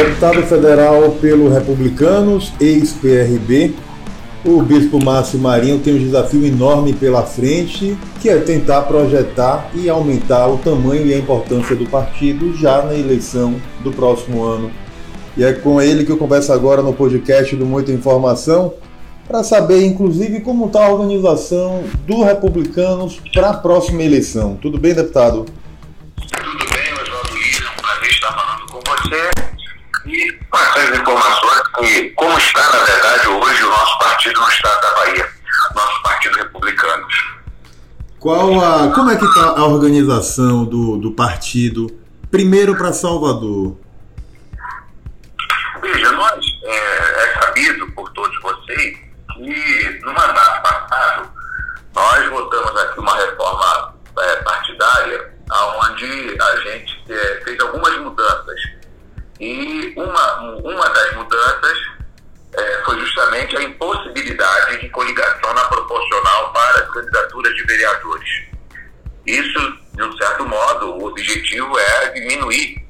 Deputado federal pelo Republicanos, ex-PRB, o Bispo Márcio Marinho tem um desafio enorme pela frente, que é tentar projetar e aumentar o tamanho e a importância do partido já na eleição do próximo ano. E é com ele que eu converso agora no podcast do Muita Informação, para saber, inclusive, como está a organização do Republicanos para a próxima eleição. Tudo bem, deputado? E passar as informações que, como está, na verdade, hoje o nosso partido no estado da Bahia, nosso partido republicano. Qual a, como é que está a organização do, do partido, primeiro para Salvador? Veja, nós, é, é sabido por todos vocês que no mandato passado nós votamos aqui uma reforma é, partidária onde a gente é, fez algumas mudanças. E uma, uma das mudanças é, foi justamente a impossibilidade de coligação na proporcional para as candidaturas de vereadores. Isso, de um certo modo, o objetivo é diminuir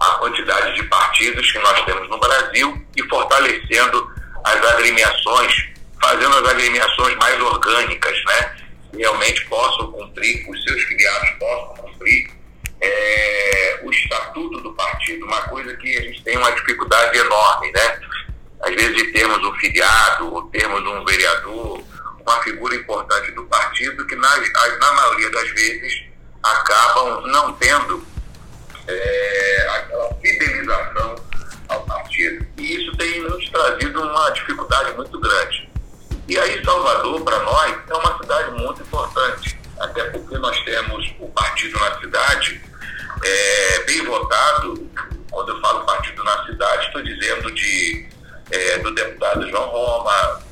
a quantidade de partidos que nós temos no Brasil e fortalecendo as agremiações, fazendo as agremiações mais orgânicas, né? Realmente possam cumprir, os seus filiados possam cumprir é, o estatuto do partido, uma coisa que a gente tem uma dificuldade enorme, né? Às vezes de termos um filiado, ou termos um vereador, uma figura importante do partido que, na, na maioria das vezes, acabam não tendo é, aquela fidelização ao partido. E isso tem nos trazido uma dificuldade muito grande. E aí, Salvador, para nós, é uma cidade muito importante, até porque nós temos o partido na cidade é, bem votado. Quando eu falo partido na cidade, estou dizendo de, é, do deputado João Roma,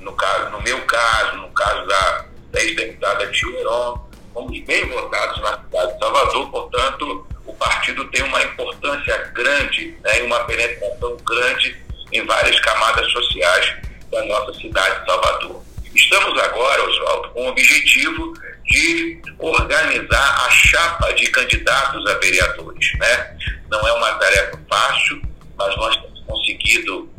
no, caso, no meu caso, no caso da, da ex-deputada Tio Heron, fomos bem votados na cidade de Salvador, portanto, o partido tem uma importância grande né, uma penetração grande em várias camadas sociais da nossa cidade de Salvador. Estamos agora, Oswaldo, com o objetivo de organizar a chapa de candidatos a vereadores. Né? Não é uma tarefa fácil, mas nós temos conseguido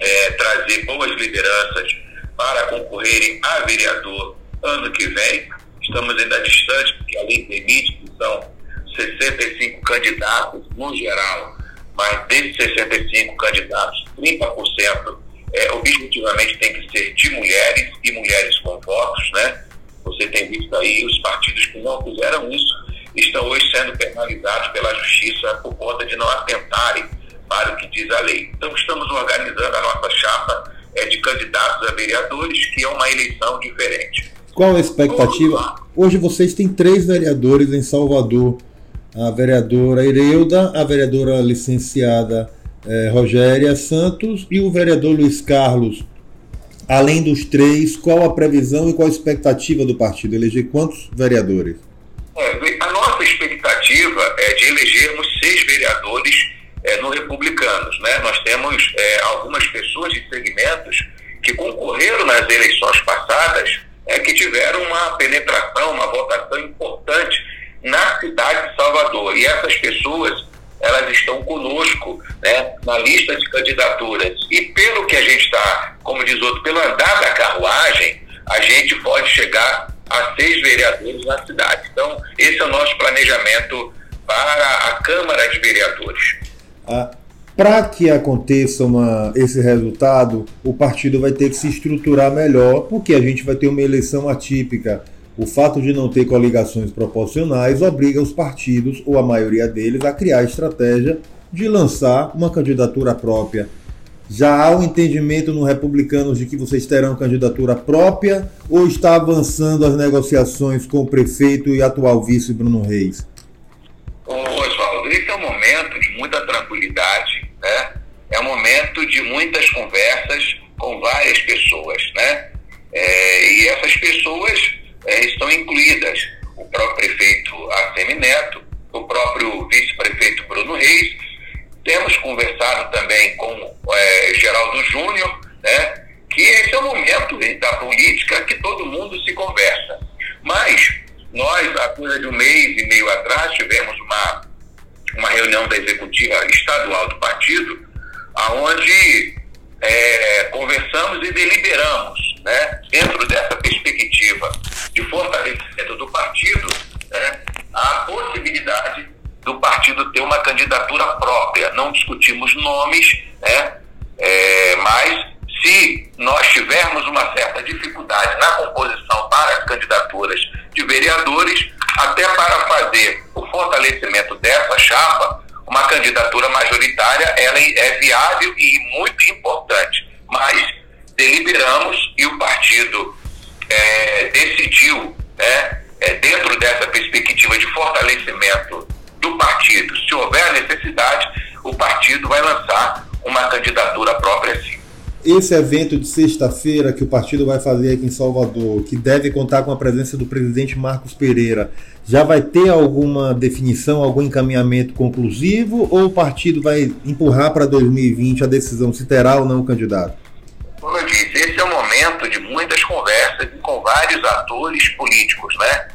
é, trazer boas lideranças para concorrerem a vereador ano que vem. Estamos ainda distantes, porque a lei permite que são 65 candidatos no geral, mas desses 65 candidatos, 30% é, objetivamente tem que ser de mulheres e mulheres com votos, né? Você tem visto aí os partidos que não fizeram isso estão hoje sendo penalizados pela justiça por conta de não atentarem para o que diz a lei. Então estamos organizando a nossa chapa é, de candidatos a vereadores, que é uma eleição diferente. Qual a expectativa? Hoje vocês têm três vereadores em Salvador a vereadora Ireuda, a vereadora licenciada eh, Rogéria Santos e o vereador Luiz Carlos. Além dos três, qual a previsão e qual a expectativa do partido? Eleger quantos vereadores? É, a nossa expectativa é de elegermos seis vereadores é, no Republicanos. Né? Nós temos é, algumas pessoas de segmentos que concorreram nas eleições passadas é, que tiveram uma penetração, uma votação importante na cidade de Salvador. E essas pessoas, elas estão conosco né, na lista de candidaturas. E pelo que a gente está, como diz outro, pelo andar da carruagem, a gente pode chegar a seis vereadores na cidade. Então, esse é o nosso planejamento para a Câmara de Vereadores. Ah, para que aconteça uma, esse resultado, o partido vai ter que se estruturar melhor, porque a gente vai ter uma eleição atípica o fato de não ter coligações proporcionais obriga os partidos, ou a maioria deles, a criar estratégia de lançar uma candidatura própria. Já há um entendimento no Republicanos de que vocês terão candidatura própria ou está avançando as negociações com o prefeito e atual vice Bruno Reis? Ô, Oswaldo, esse é um momento de muita tranquilidade, né? É um momento de muitas conversas com várias pessoas, né? É, e essas pessoas é, estão incluídas o próprio prefeito Artemio Neto, o próprio vice-prefeito Bruno Reis. Temos conversado também com é, Geraldo Júnior, né, que esse é o momento da política que todo mundo se conversa. Mas nós, há coisa de um mês e meio atrás, tivemos uma, uma reunião da executiva estadual do partido aonde é, conversamos e deliberamos, né, dentro dessa perspectiva de fortalecimento do partido, né, a possibilidade do partido ter uma candidatura própria. Não discutimos nomes, né, é, mas se nós tivermos uma certa dificuldade na composição para as candidaturas de vereadores, até para fazer o fortalecimento dessa chapa, uma candidatura majoritária ela é viável e muito importante. Mas deliberamos e o partido é, decidiu, né, é, dentro dessa perspectiva de fortalecimento do partido, se houver necessidade, o partido vai lançar uma candidatura própria sim esse evento de sexta-feira que o partido vai fazer aqui em Salvador, que deve contar com a presença do presidente Marcos Pereira, já vai ter alguma definição, algum encaminhamento conclusivo ou o partido vai empurrar para 2020 a decisão se terá ou não o candidato? Muitas conversas com vários atores políticos, né?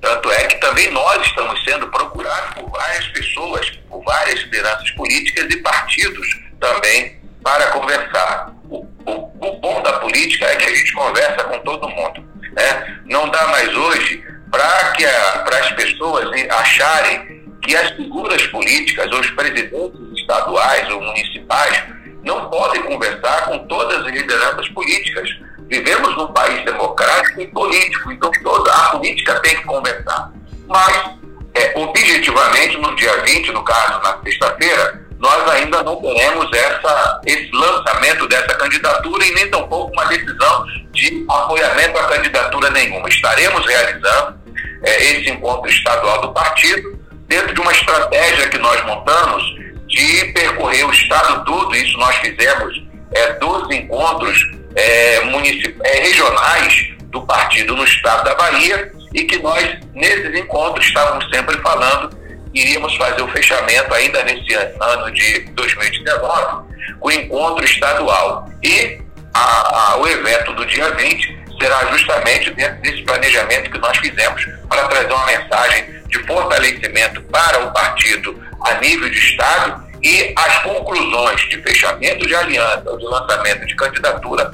Tanto é que também nós estamos sendo procurados por várias pessoas, por várias lideranças políticas e partidos também para conversar. O, o, o, bom da política é que a gente conversa com todo mundo. Né? Não dá mais hoje para as pessoas acharem que as figuras políticas, os presidentes estaduais ou municipais, não podem conversar com todas as lideranças políticas. Vivemos num país democrático e político, então toda a política tem que conversar. Mas, é, objetivamente, no dia 20, no caso, na sexta-feira, nós ainda não teremos essa, esse lançamento dessa candidatura e nem tampouco uma decisão de apoiamento à candidatura nenhuma. Estaremos realizando é, esse encontro estadual do partido dentro de uma estratégia que nós montamos de percorrer o estado todo, isso nós fizemos é, 12 encontros é, é, regionais do partido no estado da Bahia e que nós, nesses encontros, estávamos sempre falando iríamos fazer o fechamento ainda nesse ano de 2019 com o encontro estadual. E a, a, o evento do dia 20 será justamente dentro desse planejamento que nós fizemos para trazer uma mensagem de fortalecimento para o partido a nível de Estado e as conclusões de fechamento de aliança ou de lançamento de candidatura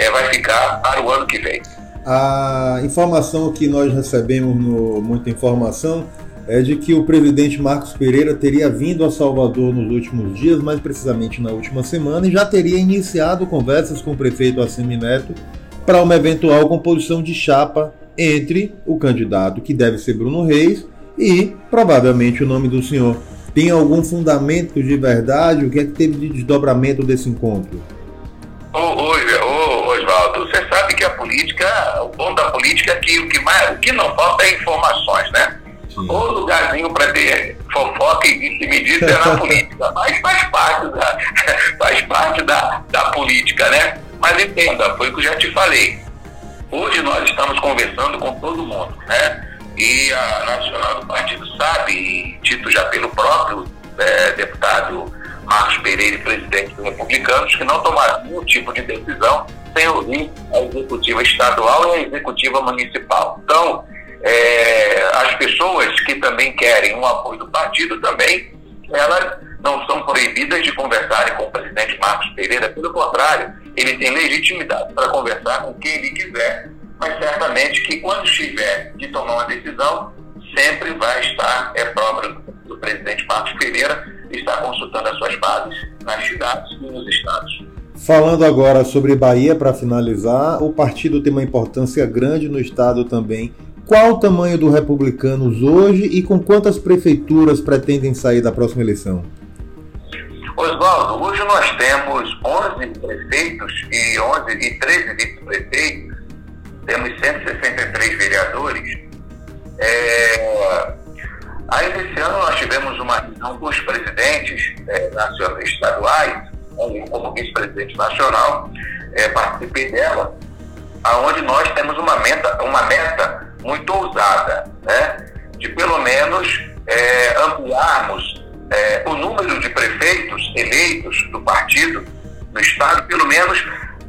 é, vai ficar para o ano que vem. A informação que nós recebemos no Muita Informação é de que o presidente Marcos Pereira teria vindo a Salvador nos últimos dias, mais precisamente na última semana, e já teria iniciado conversas com o prefeito Assemineto para uma eventual composição de chapa entre o candidato, que deve ser Bruno Reis, e provavelmente o nome do senhor. Tem algum fundamento de verdade? O que é que teve de desdobramento desse encontro? Política que o que, mais, o que não falta é informações, né? O lugarzinho para ter fofoca e me diz é na política, mas faz parte da, faz parte da, da política, né? Mas entenda, foi o que eu já te falei. Hoje nós estamos conversando com todo mundo, né? E a Nacional do Partido sabe, e dito já pelo próprio é, deputado Marcos Pereira, presidente dos republicanos, que não tomaram nenhum tipo de decisão sem ouvir a executiva estadual e a executiva municipal. Então, é, as pessoas que também querem um apoio do partido também, elas não são proibidas de conversarem com o presidente Marcos Pereira, pelo contrário, ele tem legitimidade para conversar com quem ele quiser, mas certamente que quando estiver de tomar uma decisão, sempre vai estar, é próprio do presidente Marcos Pereira, estar consultando as suas bases nas cidades e nos estados. Falando agora sobre Bahia, para finalizar, o partido tem uma importância grande no estado também qual o tamanho do Republicanos hoje e com quantas prefeituras pretendem sair da próxima eleição? Oswaldo, hoje nós temos 11 prefeitos e, 11, e 13 vice-prefeitos, temos 163 vereadores. É, aí, esse ano, nós tivemos uma reunião com os presidentes é, nacionais, estaduais, como vice-presidente nacional, é, participei dela, aonde nós temos uma meta, uma meta muito ousada, né? de pelo menos é, ampliarmos é, o número de prefeitos eleitos do partido no Estado, pelo menos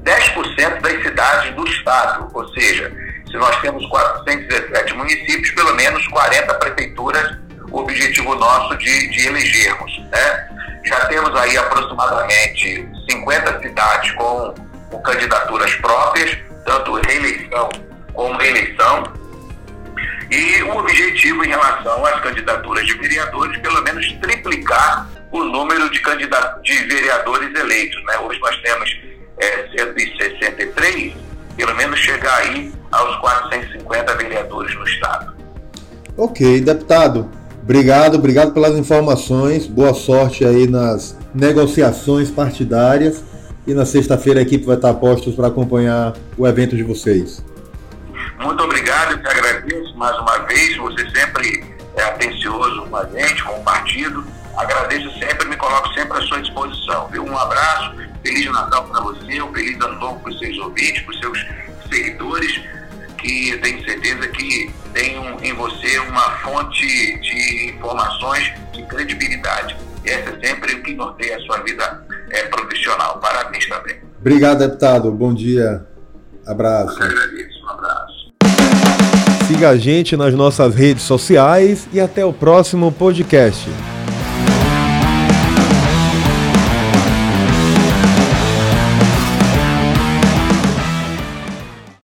10% das cidades do Estado. Ou seja, se nós temos 417 municípios, pelo menos 40 prefeituras, o objetivo nosso de, de elegermos. Né? Temos aí aproximadamente 50 cidades com, com candidaturas próprias, tanto reeleição como reeleição. E o objetivo em relação às candidaturas de vereadores, pelo menos triplicar o número de, de vereadores eleitos. Né? Hoje nós temos é, 163, pelo menos chegar aí aos 450 vereadores no Estado. Ok, deputado. Obrigado, obrigado pelas informações. Boa sorte aí nas negociações partidárias. E na sexta-feira a equipe vai estar postos para acompanhar o evento de vocês. Muito obrigado, te agradeço mais uma vez. Você sempre é atencioso com a gente, com o partido. Agradeço sempre, me coloco sempre à sua disposição. Viu? Um abraço, Feliz Natal para você, um feliz ano novo para os seus ouvintes, para os seus seguidores, que tenho certeza que tem em você uma fonte de informações de credibilidade. E essa é sempre o que norteia a sua vida é, profissional. Parabéns também. Obrigado, deputado. Bom dia. Abraço. Eu agradeço. Um abraço. Siga a gente nas nossas redes sociais e até o próximo podcast.